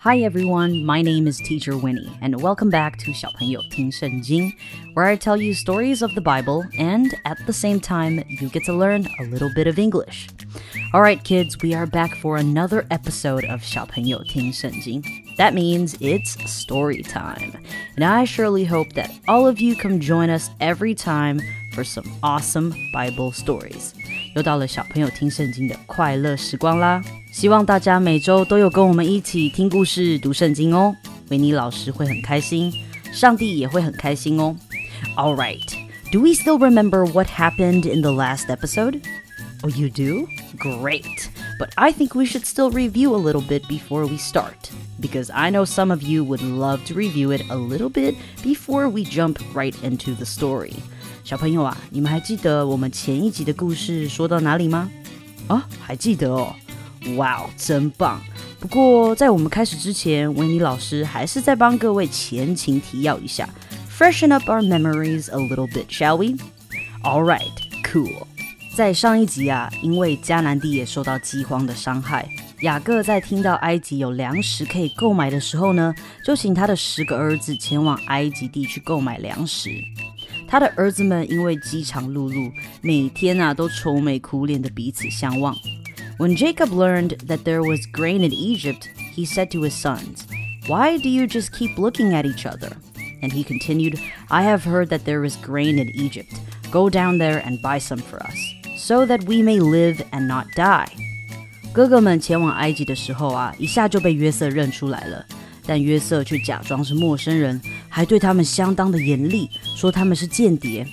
Hi everyone, my name is Teacher Winnie, and welcome back to 小朋友听圣经, where I tell you stories of the Bible, and at the same time, you get to learn a little bit of English. Alright, kids, we are back for another episode of 小朋友听圣经. That means it's story time. And I surely hope that all of you come join us every time for some awesome Bible stories. 又到了小朋友听圣经的快乐时光啦！希望大家每周都有跟我们一起听故事、读圣经哦。维尼老师会很开心，上帝也会很开心哦。All right, do we still remember what happened in the last episode? Oh, you do? Great. But I think we should still review a little bit before we start, because I know some of you would love to review it a little bit before we jump right into the story. 小朋友啊，你们还记得我们前一集的故事说到哪里吗？啊，还记得哦！哇哦，真棒！不过在我们开始之前，维尼老师还是再帮各位前情提要一下，freshen up our memories a little bit, shall we? All right, cool. 在上一集啊，因为迦南地也受到饥荒的伤害，雅各在听到埃及有粮食可以购买的时候呢，就请他的十个儿子前往埃及地去购买粮食。他的儿子们因为饥肠辘辘，每天啊都愁眉苦脸的彼此相望。When Jacob learned that there was grain in Egypt, he said to his sons, Why do you just keep looking at each other? And he continued, I have heard that there is grain in Egypt. Go down there and buy some for us, so that we may live and not die. 哥哥们前往埃及的时候啊，一下就被约瑟认出来了。 但约瑟却假装是陌生人，还对他们相当的严厉，说他们是间谍。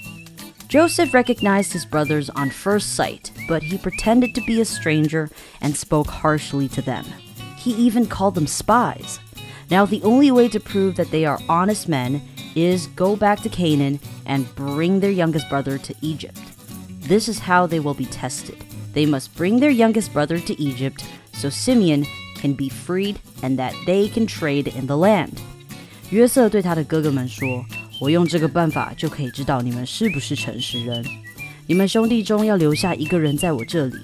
Joseph recognized his brothers on first sight, but he pretended to be a stranger and spoke harshly to them. He even called them spies. Now, the only way to prove that they are honest men is go back to Canaan and bring their youngest brother to Egypt. This is how they will be tested. They must bring their youngest brother to Egypt so Simeon can be freed and that they can trade in the land. 约瑟对他的哥哥们说：“我用这个办法就可以知道你们是不是诚实人。你们兄弟中要留下一个人在我这里，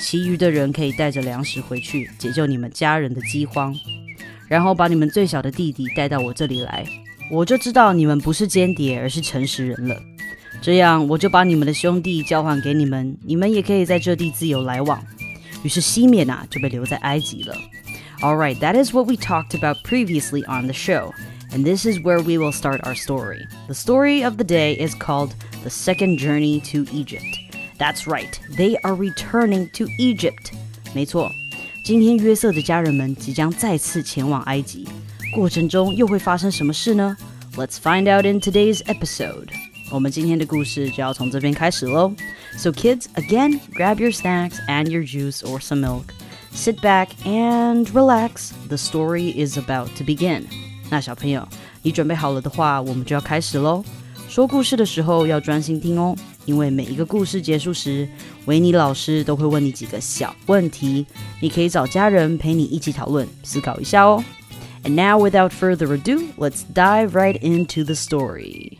其余的人可以带着粮食回去，解救你们家人的饥荒。然后把你们最小的弟弟带到我这里来，我就知道你们不是间谍，而是诚实人了。这样，我就把你们的兄弟交还给你们，你们也可以在这地自由来往。”于是西缅啊就被留在埃及了。All right, that is what we talked about previously on the show. And this is where we will start our story. The story of the day is called The Second Journey to Egypt. That's right, they are returning to Egypt. 没错，今天约瑟的家人们即将再次前往埃及，过程中又会发生什么事呢？Let's find out in today's episode. 我们今天的故事就要从这边开始喽。So kids, again, grab your snacks and your juice or some milk. Sit back and relax. The story is about to begin. 那小朋友，你准备好了的话，我们就要开始喽。说故事的时候要专心听哦，因为每一个故事结束时，维尼老师都会问你几个小问题，你可以找家人陪你一起讨论，思考一下哦。And now, without further ado, let's dive right into the story.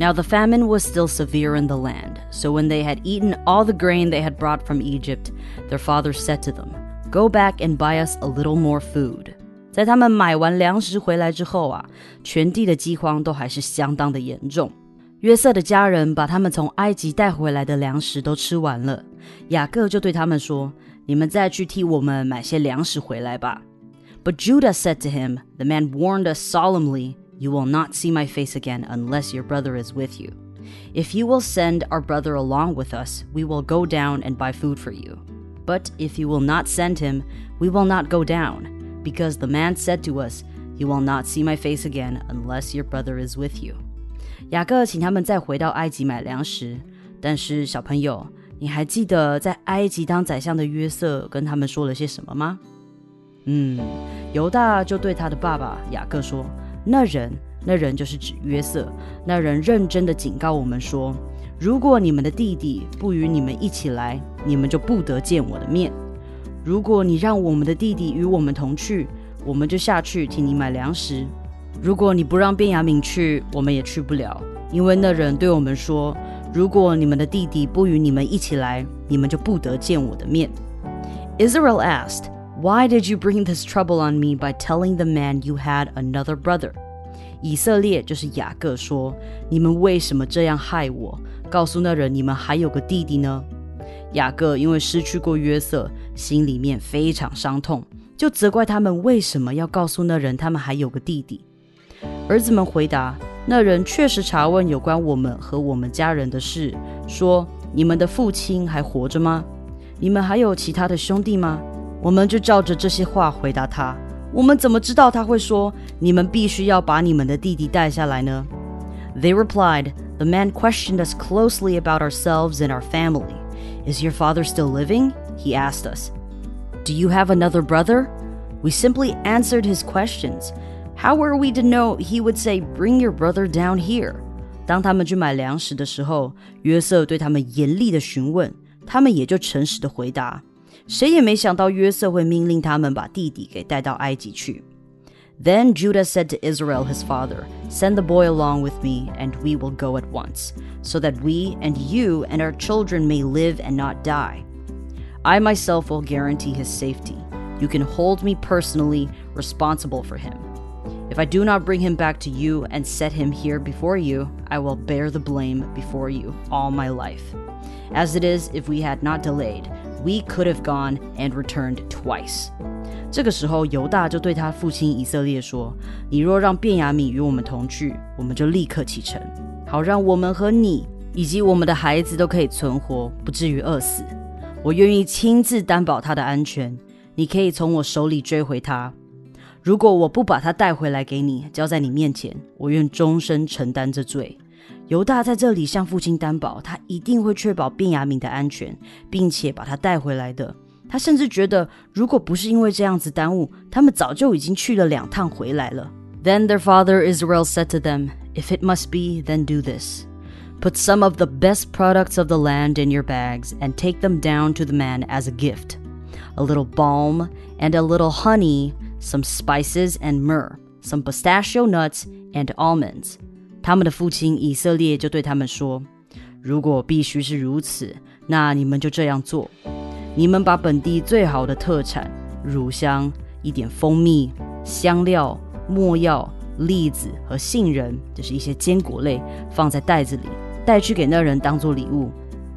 Now the famine was still severe in the land, so when they had eaten all the grain they had brought from Egypt, their father said to them, Go back and buy us a little more food. 在他们买完粮食回来之后啊，全地的饥荒都还是相当的严重。约瑟的家人把他们从埃及带回来的粮食都吃完了，雅各就对他们说：“你们再去替我们买些粮食回来吧。” But Judah said to him, The man warned us solemnly. You will not see my face again unless your brother is with you. If you will send our brother along with us, we will go down and buy food for you. But if you will not send him, we will not go down, because the man said to us, You will not see my face again unless your brother is with you. 雅各请他们再回到埃及买粮食，但是小朋友，你还记得在埃及当宰相的约瑟跟他们说了些什么吗？嗯，犹大就对他的爸爸雅各说。 那人，那人就是指约瑟。那人认真的警告我们说：如果你们的弟弟不与你们一起来，你们就不得见我的面。如果你让我们的弟弟与我们同去，我们就下去替你买粮食；如果你不让便雅悯去，我们也去不了，因为那人对我们说：如果你们的弟弟不与你们一起来，你们就不得见我的面。Israel asked, Why did you bring this trouble on me by telling the man you had another brother? 以色列就是雅各说：“你们为什么这样害我？告诉那人你们还有个弟弟呢？”雅各因为失去过约瑟，心里面非常伤痛，就责怪他们为什么要告诉那人他们还有个弟弟。儿子们回答：“那人确实查问有关我们和我们家人的事，说你们的父亲还活着吗？你们还有其他的兄弟吗？”我们就照着这些话回答他。我们怎么知道他会说你们必须要把你们的弟弟带下来呢？They replied, The man questioned us closely about ourselves and our family. Is your father still living? He asked us. Do you have another brother? We simply answered his questions. How were we to know he would say, Bring your brother down here? 当他们去买粮食的时候，约瑟对他们严厉的询问，他们也就诚实的回答。 谁也没想到约瑟会命令他们把弟弟给带到埃及去。Then Judah said to Israel his father, Send the boy along with me, and we will go at once, so that we and you and our children may live and not die. I myself will guarantee his safety. You can hold me personally responsible for him. If I do not bring him back to you and set him here before you, I will bear the blame before you all my life. As it is, if we had not delayed, we could have gone and returned twice. 这个时候，犹大就对他父亲以色列说：“你若让便雅悯与我们同去，我们就立刻启程，好让我们和你以及我们的孩子都可以存活，不至于饿死。我愿意亲自担保他的安全。你可以从我手里追回他。如果我不把他带回来给你，交在你面前，我愿终身承担这罪。”犹大在这里向父亲担保，他一定会确保便雅悯的安全，并且把他带回来的。他甚至觉得，如果不是因为这样子耽误，他们早就已经去了两趟回来了。Then their father Israel said to them, If it must be, then do this. Put some of the best products of the land in your bags and take them down to the man as a gift a little balm and a little honey, some spices and myrrh, some pistachio nuts and almonds. 他们的父亲以色列就对他们说：“如果必须是如此，那你们就这样做。你们把本地最好的特产——乳香、一点蜂蜜、香料、没药、栗子和杏仁，就是一些坚果类，放在袋子里，带去给那人当做礼物。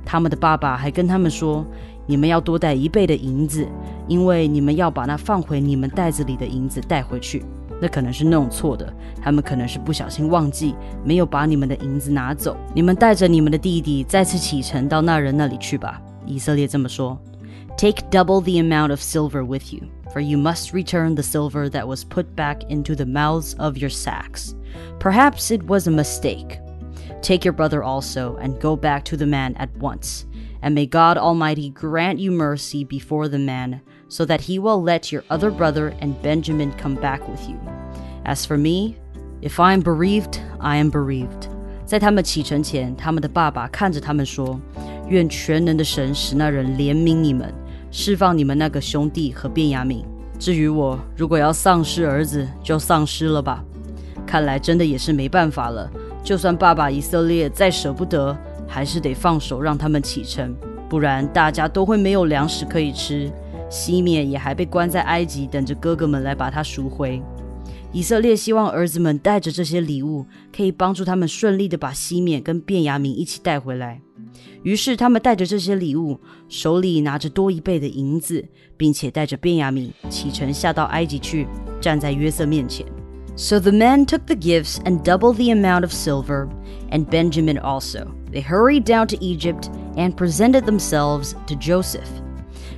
他们的爸爸还跟他们说：你们要多带一倍的银子，因为你们要把那放回你们袋子里的银子带回去。”那可能是弄错的，他们可能是不小心忘记，没有把你们的银子拿走。你们带着你们的弟弟再次启程到那人那里去吧。以色列这么说：Take double the amount of silver with you, for you must return the silver that was put back into the mouths of your sacks. Perhaps it was a mistake. Take your brother also, and go back to the man at once. And may God Almighty grant you mercy before the man so that he will let your other brother and Benjamin come back with you. As for me, if I am bereaved, I am bereaved. 在他们启程前，他们的爸爸看着他们说：“愿全能的神使那人怜悯你们，释放你们那个兄弟和便雅悯。至于我，如果要丧失儿子，就丧失了吧。看来真的也是没办法了。就算爸爸以色列再舍不得，还是得放手让他们启程，不然大家都会没有粮食可以吃。”西缅也还被关在埃及，等着哥哥们来把他赎回。以色列希望儿子们带着这些礼物，可以帮助他们顺利的把西缅跟便雅悯一起带回来。于是他们带着这些礼物，手里拿着多一倍的银子，并且带着便雅悯启程下到埃及去，站在约瑟面前。So the men took the gifts and doubled the amount of silver, and Benjamin also. They hurried down to Egypt and presented themselves to Joseph.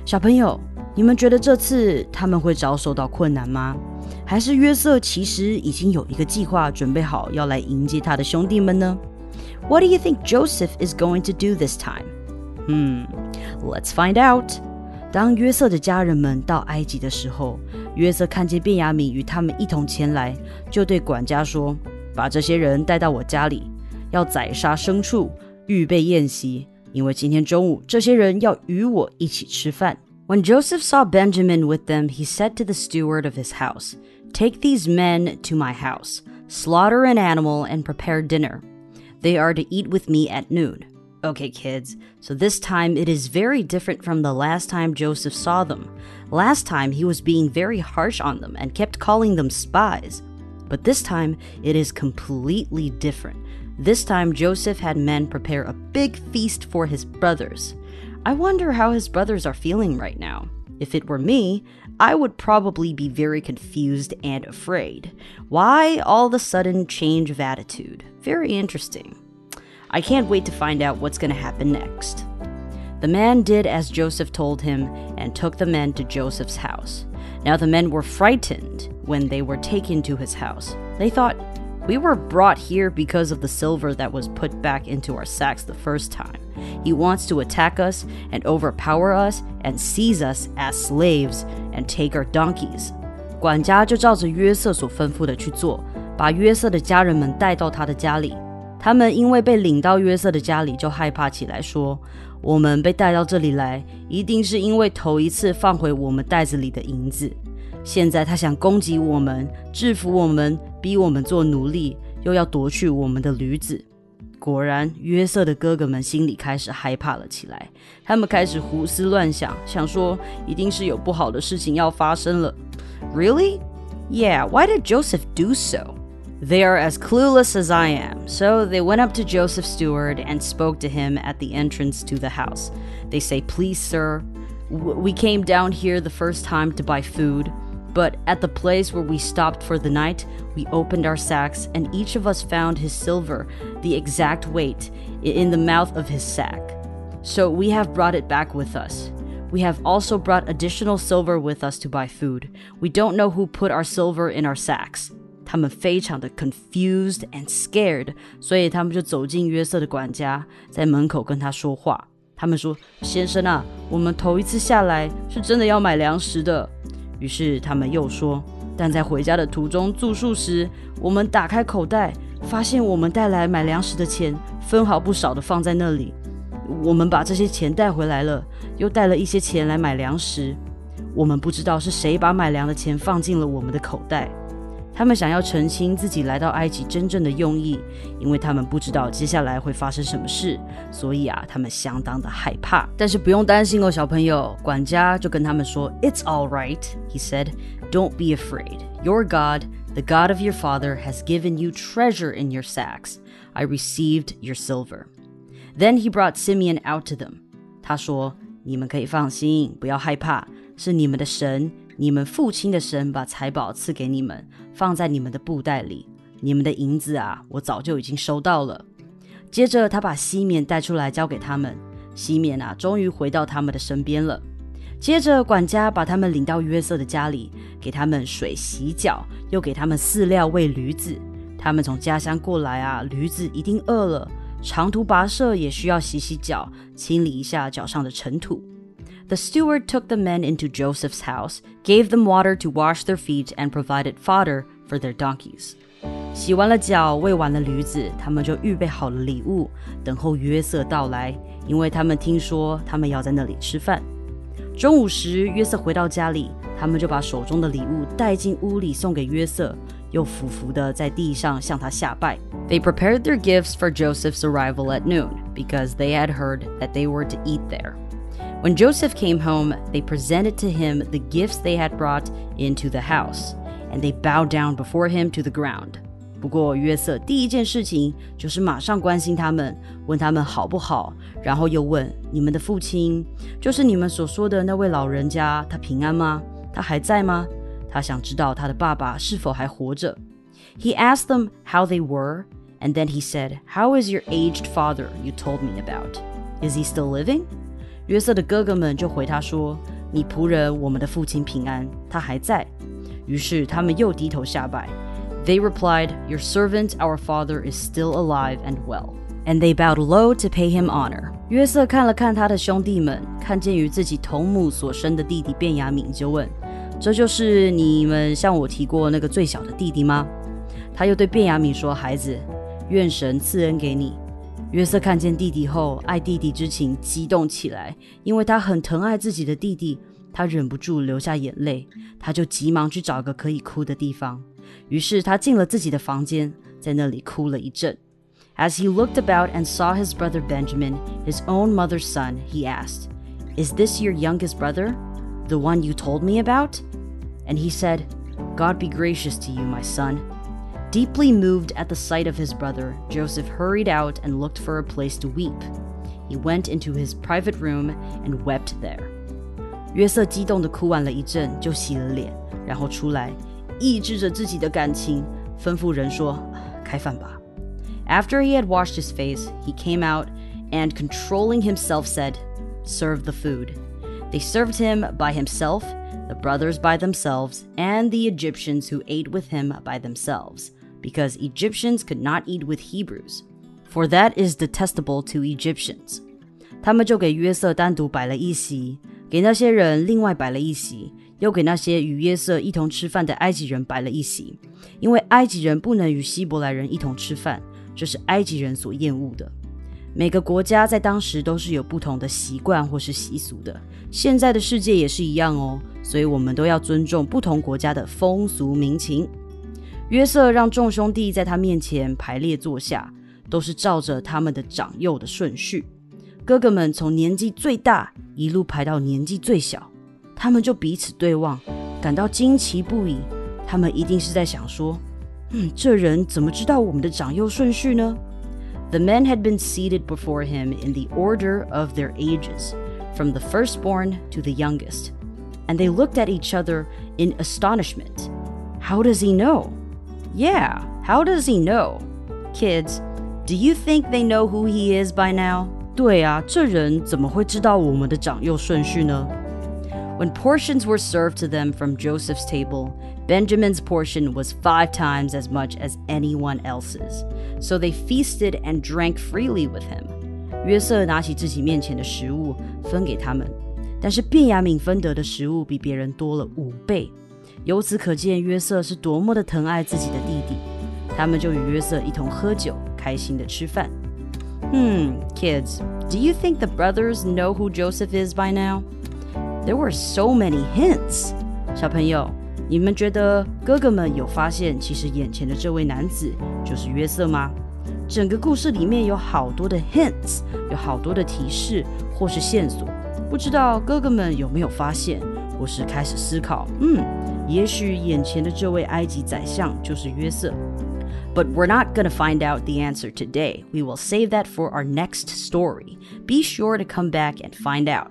小朋友。 你们觉得这次他们会遭受到困难吗？还是约瑟其实已经有一个计划，准备好要来迎接他的兄弟们呢？What do you think Joseph is going to do this time? Hmm, let's find out. 当约瑟的家人们到埃及的时候，约瑟看见便雅悯与他们一同前来，就对管家说：“把这些人带到我家里，要宰杀牲畜，预备宴席，因为今天中午这些人要与我一起吃饭。” When Joseph saw Benjamin with them, he said to the steward of his house, Take these men to my house, slaughter an animal, and prepare dinner. They are to eat with me at noon. Okay, kids, so this time it is very different from the last time Joseph saw them. Last time he was being very harsh on them and kept calling them spies. But this time it is completely different. This time Joseph had men prepare a big feast for his brothers. I wonder how his brothers are feeling right now. If it were me, I would probably be very confused and afraid. Why all the sudden change of attitude? Very interesting. I can't wait to find out what's going to happen next. The man did as Joseph told him and took the men to Joseph's house. Now the men were frightened when they were taken to his house. They thought, we were brought here because of the silver that was put back into our sacks the first time. He wants to attack us and overpower us and seize us as slaves and take our donkeys. 管家就照着约瑟所吩咐的去做，把约瑟的家人们带到他的家里。他们因为被领到约瑟的家里，就害怕起来，说：“我们被带到这里来，一定是因为头一次放回我们袋子里的银子。现在他想攻击我们，制服我们， 逼我们做奴隶，又要夺去我们的驴子。果然，约瑟的哥哥们心里开始害怕了起来。他们开始胡思乱想，想说一定是有不好的事情要发生了。Really? Yeah. Why did Joseph do so? They are as clueless as I am. So they went up to Joseph's steward and spoke to him at the entrance to the house. They say, Please, sir, we came down here the first time to buy food. But at the place where we stopped for the night, we opened our sacks, and each of us found his silver, the exact weight, in the mouth of his sack. So we have brought it back with us. We have also brought additional silver with us to buy food. We don't know who put our silver in our sacks. 他们非常的 confused and scared，所以他们就走进约瑟的管家，在门口跟他说话。他们说：“先生啊，我们头一次下来是真的要买粮食的。” 于是他们又说：“但在回家的途中住宿时，我们打开口袋，发现我们带来买粮食的钱分毫不少的放在那里。我们把这些钱带回来了，又带了一些钱来买粮食。我们不知道是谁把买粮的钱放进了我们的口袋。”他们想要澄清自己来到埃及真正的用意，因为他们不知道接下来会发生什么事，所以啊，他们相当的害怕。但是不用担心哦，小朋友，管家就跟他们说：“It's all right,” he said. “Don't be afraid. Your God, the God of your father, has given you treasure in your sacks. I received your silver.” Then he brought Simeon out to them. 他说：“你们可以放心，不要害怕，是你们的神。”你们父亲的神把财宝赐给你们， 放在你们的布袋里。你们的银子啊，我早就已经收到了。接着，他把西缅带出来交给他们。西缅啊，终于回到他们的身边了。接着，管家把他们领到约瑟的家里，给他们水洗脚，又给他们饲料喂驴子。他们从家乡过来啊，驴子一定饿了，长途跋涉也需要洗洗脚，清理一下脚上的尘土。The steward took the men into Joseph's house, gave them water to wash their feet, and provided fodder for their donkeys. 洗完了脚，喂完了驴子，他们就预备好了礼物，等候约瑟到来，因为他们听说他们要在那里吃饭。中午时，约瑟回到家里，他们就把手中的礼物带进屋里送给约瑟，又俯伏的在地上向他下拜。They prepared their gifts for Joseph's arrival at noon, because they had heard that they were to eat there. When Joseph came home, they presented to him the gifts they had brought into the house, and they bowed down before him to the ground. 不过约瑟第一件事情就是马上关心他们，问他们好不好，然后又问你们的父亲，就是你们所说的那位老人家，他平安吗？他还在吗？他想知道他的爸爸是否还活着。He asked them how they were, and then he said, "How is your aged father you told me about? Is he still living?" 约瑟的哥哥们就回他说：“你仆人，我们的父亲平安，他还在。”于是他们又低头下拜。They replied, Your servant, our father, is still alive and well. And they bowed low to pay him honor. 约瑟看了看他的兄弟们，看见与自己同母所生的弟弟便雅悯，就问：“这就是你们向我提过那个最小的弟弟吗？”他又对便雅悯说：“孩子，愿神赐恩给你。”约瑟看见弟弟后，爱弟弟之情激动起来，因为他很疼爱自己的弟弟， 他忍不住流下眼泪，他就急忙去找个可以哭的地方。于是他进了自己的房间，在那里哭了一阵。As he looked about and saw his brother Benjamin, his own mother's son, he asked, Is this your youngest brother, the one you told me about? And he said, God be gracious to you, my son. Deeply moved at the sight of his brother, Joseph hurried out and looked for a place to weep. He went into his private room and wept there. 约瑟激动地哭完了一阵，就洗了脸，然后出来，抑制着自己的感情，吩咐人说：“开饭吧。” After he had washed his face, he came out and, controlling himself, said, Serve the food. They served him by himself, the brothers by themselves, and the Egyptians who ate with him by themselves, Because Egyptians could not eat with Hebrews, for that is detestable to Egyptians. 他们就给约瑟单独摆了一席，给那些人另外摆了一席，又给那些与约瑟一同吃饭的埃及人摆了一席，因为埃及人不能与希伯来人一同吃饭，这是埃及人所厌恶的。每个国家在当时都是有不同的习惯或是习俗的，现在的世界也是一样哦。所以我们都要尊重不同国家的风俗民情。约瑟让众兄弟在他面前排列坐下，都是照着他们的长幼的顺序。哥哥们从年纪最大一路排到年纪最小，他们就彼此对望，感到惊奇不已。他们一定是在想说：“嗯，这人怎么知道我们的长幼顺序呢？” The men had been seated before him in the order of their ages, from the firstborn to the youngest, and they looked at each other in astonishment. How does he know? Yeah, how does he know? Kids, do you think they know who he is by now? 对啊，这人怎么会知道我们的长幼顺序呢？When portions were served to them from Joseph's table, Benjamin's portion was five times as much as anyone else's. So they feasted and drank freely with him. 约瑟拿起自己面前的食物分给他们，但是便雅悯分得的食物比别人多了五倍。由此可见，约瑟是多么的疼爱自己的弟弟。他们就与约瑟一同喝酒，开心的吃饭。Hmm, kids, do you think the brothers know who Joseph is by now? There were so many hints. 小朋友，你们觉得哥哥们有发现，其实眼前的这位男子就是约瑟吗？整个故事里面有好多的 hints，有好多的提示或是线索，不知道哥哥们有没有发现，或是开始思考？嗯，也许眼前的这位埃及宰相就是约瑟。But we're not going to find out the answer today. We will save that for our next story. Be sure to come back and find out.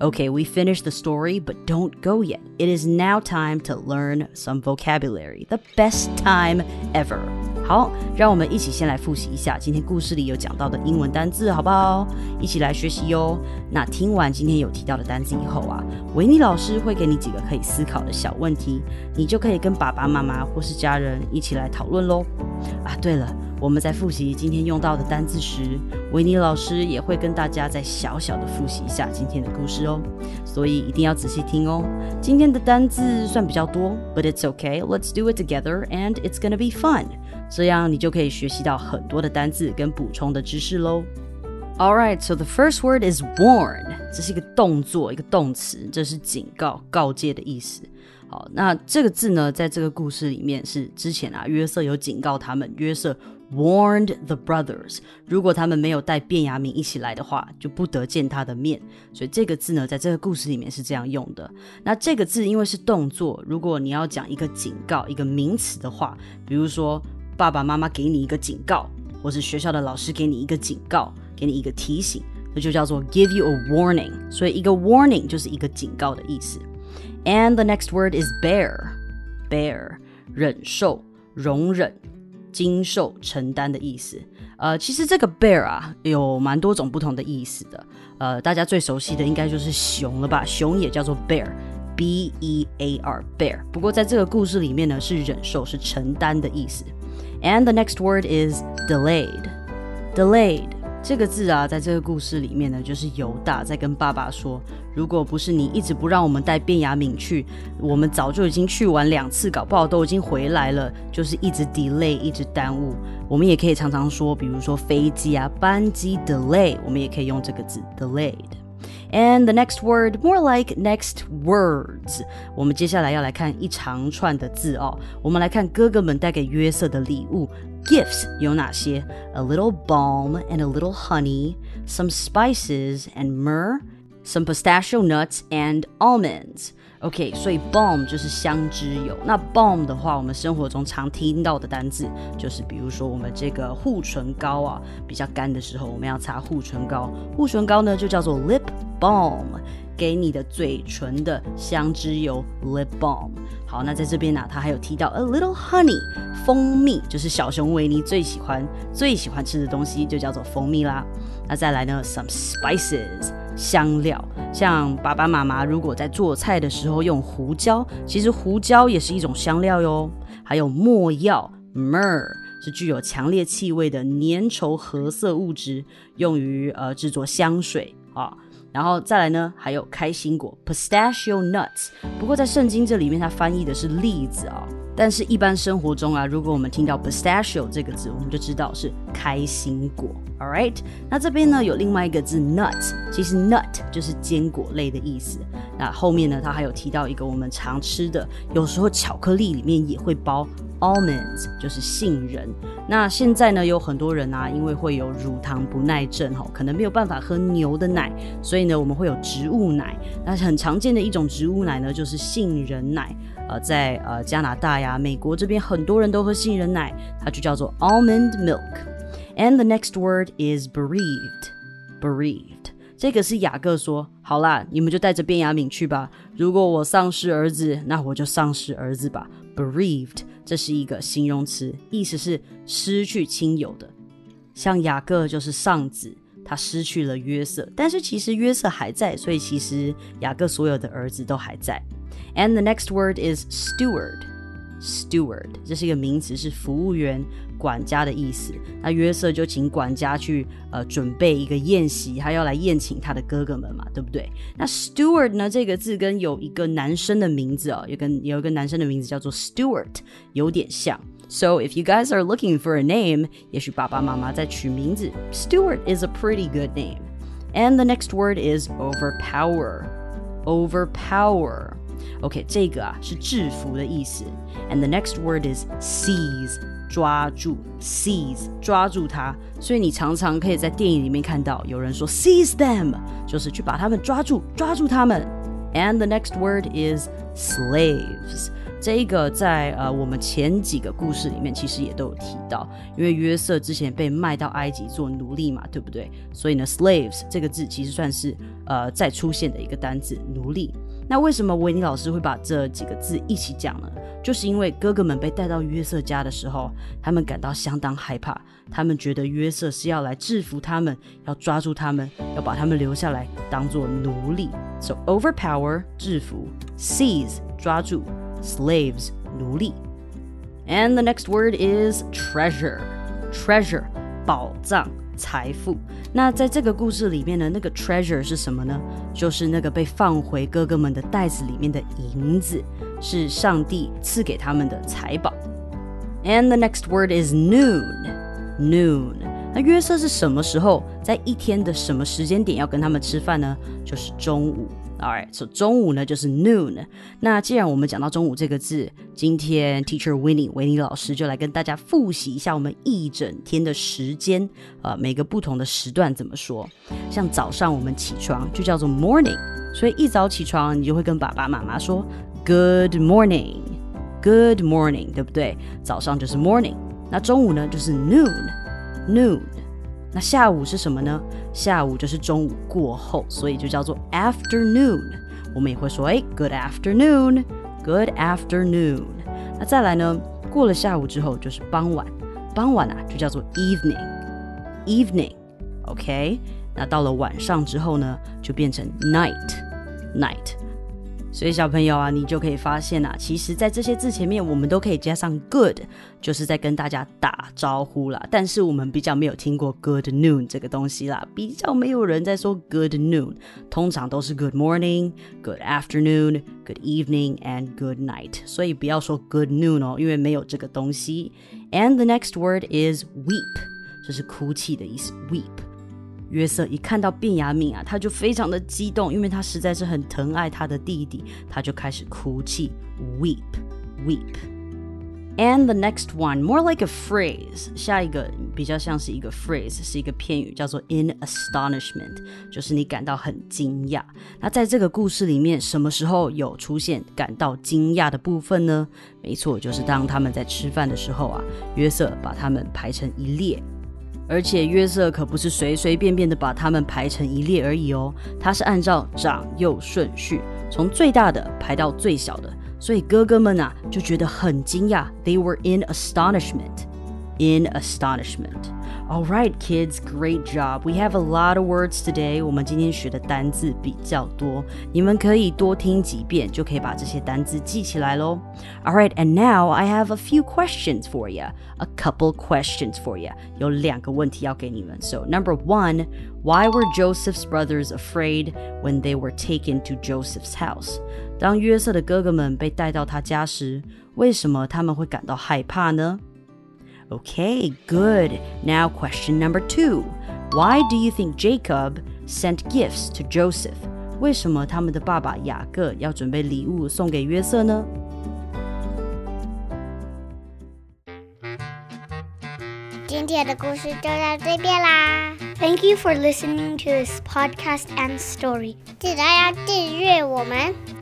Okay, we finished the story, but don't go yet. It is now time to learn some vocabulary. The best time ever. 好，让我们一起先来复习一下今天故事里有讲到的英文单字，好不好？一起来学习哟。那听完今天有提到的单字以后啊，维尼老师会给你几个可以思考的小问题，你就可以跟爸爸妈妈或是家人一起来讨论喽。啊，对了。我们在复习今天用到的单字时，维尼老师也会跟大家再小小的复习一下今天的故事哦，所以一定要仔细听哦。今天的单字算比较多，but it's okay. Let's do it together, and it's gonna be fun. 这样你就可以学习到很多的单字跟补充的知识喽。All right, so the first word is warn. 这是一个动作，一个动词，这是警告、告诫的意思。好，那这个字呢，在这个故事里面是之前啊，约瑟有警告他们，约瑟 warned the brothers，如果他们没有带卞雅敏一起来的话，就不得见他的面。所以这个字呢，在这个故事里面是这样用的。那这个字因为是动作，如果你要讲一个警告，一个名词的话，比如说爸爸妈妈给你一个警告，或是学校的老师给你一个警告，给你一个提醒，那就叫做 give you a warning。所以一个 warning 就是一个警告的意思。And the next word is bear. Bear，忍受、容忍、经受、承担的意思。呃，其实这个 bear 啊，有蛮多种不同的意思的。呃，大家最熟悉的应该就是熊了吧？熊也叫做 bear，b e a r bear。不过在这个故事里面呢，是忍受、是承担的意思。And the next word is delayed. Delayed 这个字啊，在这个故事里面呢，就是犹大在跟爸爸说：“如果不是你一直不让我们带卞雅敏去，我们早就已经去完两次，搞不好都已经回来了。就是一直 delay，一直耽误。我们也可以常常说，比如说飞机啊，班机 delay，我们也可以用这个字 delayed。And the next word, more like next words。我们接下来要来看一长串的字哦。我们来看哥哥们带给约瑟的礼物。Gifts 有哪些？A little balm and a little honey, some spices and myrrh, some pistachio nuts and almonds. OK，所以 balm 就是香脂油。那 balm 的话，我们生活中常听到的单字就是，比如说我们这个护唇膏啊，比较干的时候，我们要擦护唇膏。护唇膏呢，就叫做 lip balm，给你的嘴唇的香脂油 lip balm。好，那在这边呢，它还有提到 a little honey，蜂蜜，就是小熊维尼最喜欢、最喜欢吃的东西，就叫做蜂蜜啦。那再来呢，some spices。香料，像爸爸妈妈如果在做菜的时候用胡椒，其实胡椒也是一种香料哟。还有没药，myrrh 是具有强烈气味的粘稠褐色物质，用于呃制作香水啊。然后再来呢，还有开心果，pistachio nuts。不过在圣经这里面，它翻译的是栗子啊。但是，一般生活中啊，如果我们听到 pistachio 这个字，我们就知道是开心果。All right，那这边呢有另外一个字 nut，其实 nut 就是坚果类的意思。那后面呢，它还有提到一个我们常吃的，有时候巧克力里面也会包 almonds，就是杏仁。那现在呢，有很多人啊，因为会有乳糖不耐症哈，可能没有办法喝牛的奶，所以呢，我们会有植物奶。那很常见的一种植物奶呢，就是杏仁奶。呃，在呃加拿大呀、美国这边，很多人都喝杏仁奶，它就叫做 almond milk。And the next word is bereaved. Bereaved，这个是雅各说，好啦，你们就带着卞雅敏去吧。如果我丧失儿子，那我就丧失儿子吧。Bereaved，这是一个形容词，意思是失去亲友的。像雅各就是丧子，他失去了约瑟，但是其实约瑟还在，所以其实雅各所有的儿子都还在。And the next word is steward. Steward，这是一个名词，是服务员、管家的意思。那约瑟就请管家去呃准备一个宴席，他要来宴请他的哥哥们嘛，对不对？那 steward 呢这个字跟有一个男生的名字哦，有跟有一个男生的名字叫做 Stewart，有点像。So if you guys are looking for a name，也许爸爸妈妈在取名字，Stewart is a pretty good name. And the next word is overpower. Overpower. OK，这个啊是制服的意思。And the next word is seize，抓住，seize，抓住它。所以你常常可以在电影里面看到有人说 seize them，就是去把他们抓住，抓住他们。And the next word is slaves。这个在呃我们前几个故事里面其实也都有提到，因为约瑟之前被卖到埃及做奴隶嘛，对不对？所以呢，slaves 这个字其实算是呃再出现的一个单字，奴隶。那为什么维尼老师会把这几个字一起讲呢？就是因为哥哥们被带到约瑟家的时候，他们感到相当害怕，他们觉得约瑟是要来制服他们，要抓住他们，要把他们留下来当做奴隶。So overpower 制服，seize 抓住，slaves 奴隶。And the next word is treasure. Treasure 宝藏。财富。那在这个故事里面呢，那个 treasure 是什么呢？就是那个被放回哥哥们的袋子里面的银子，是上帝赐给他们的财宝。And the next word is noon. Noon. 那约瑟是什么时候在一天的什么时间点要跟他们吃饭呢？就是中午。Alright，所以中午呢就是 noon。那既然我们讲到中午这个字，今天 Teacher Winnie 维尼老师就来跟大家复习一下我们一整天的时间，呃，每个不同的时段怎么说。像早上我们起床就叫做 morning，所以一早起床你就会跟爸爸妈妈说 Good morning，Good morning，对不对？早上就是 morning。那中午呢就是 noon，noon。那下午是什么呢？下午就是中午过后，所以就叫做 afternoon。我们也会说，哎，good afternoon，good afternoon。那再来呢，过了下午之后就是傍晚，傍晚啊就叫做 evening，evening。OK，那到了晚上之后呢，就变成 night，night。所以小朋友啊，你就可以发现啊，其实，在这些字前面，我们都可以加上 good，就是在跟大家打招呼啦。但是我们比较没有听过 good noon 这个东西啦，比较没有人在说 good noon，通常都是 good morning、good afternoon、good evening and good night。所以不要说 good noon 哦，因为没有这个东西。And the next word is weep，这是哭泣的意思，weep。约瑟一看到卞雅敏啊，他就非常的激动，因为他实在是很疼爱他的弟弟，他就开始哭泣，weep weep。And the next one, more like a phrase，下一个比较像是一个 phrase，是一个片语，叫做 in astonishment，就是你感到很惊讶。那在这个故事里面，什么时候有出现感到惊讶的部分呢？没错，就是当他们在吃饭的时候啊，约瑟把他们排成一列，而且约瑟可不是随随便便的把他们排成一列而已哦，他是按照长幼顺序，从最大的排到最小的。所以哥哥们啊就觉得很惊讶，They were in astonishment. In astonishment. All right, kids, great job. We have a lot of words today. 我们今天学的单字比较多，你们可以多听几遍，就可以把这些单字记起来喽。All right, and now I have a few questions for you. A couple questions for you. 有两个问题要给你们。So number one, why were Joseph's brothers afraid when they were taken to Joseph's house? 当约瑟的哥哥们被带到他家时，为什么他们会感到害怕呢 ？Okay, good. Now, question number two. Why do you think Jacob sent gifts to Joseph? 为什么他们的爸爸雅各要准备礼物送给约瑟呢？今天的故事就到这边啦。Thank you for listening to this podcast and story. 记得要订阅我们。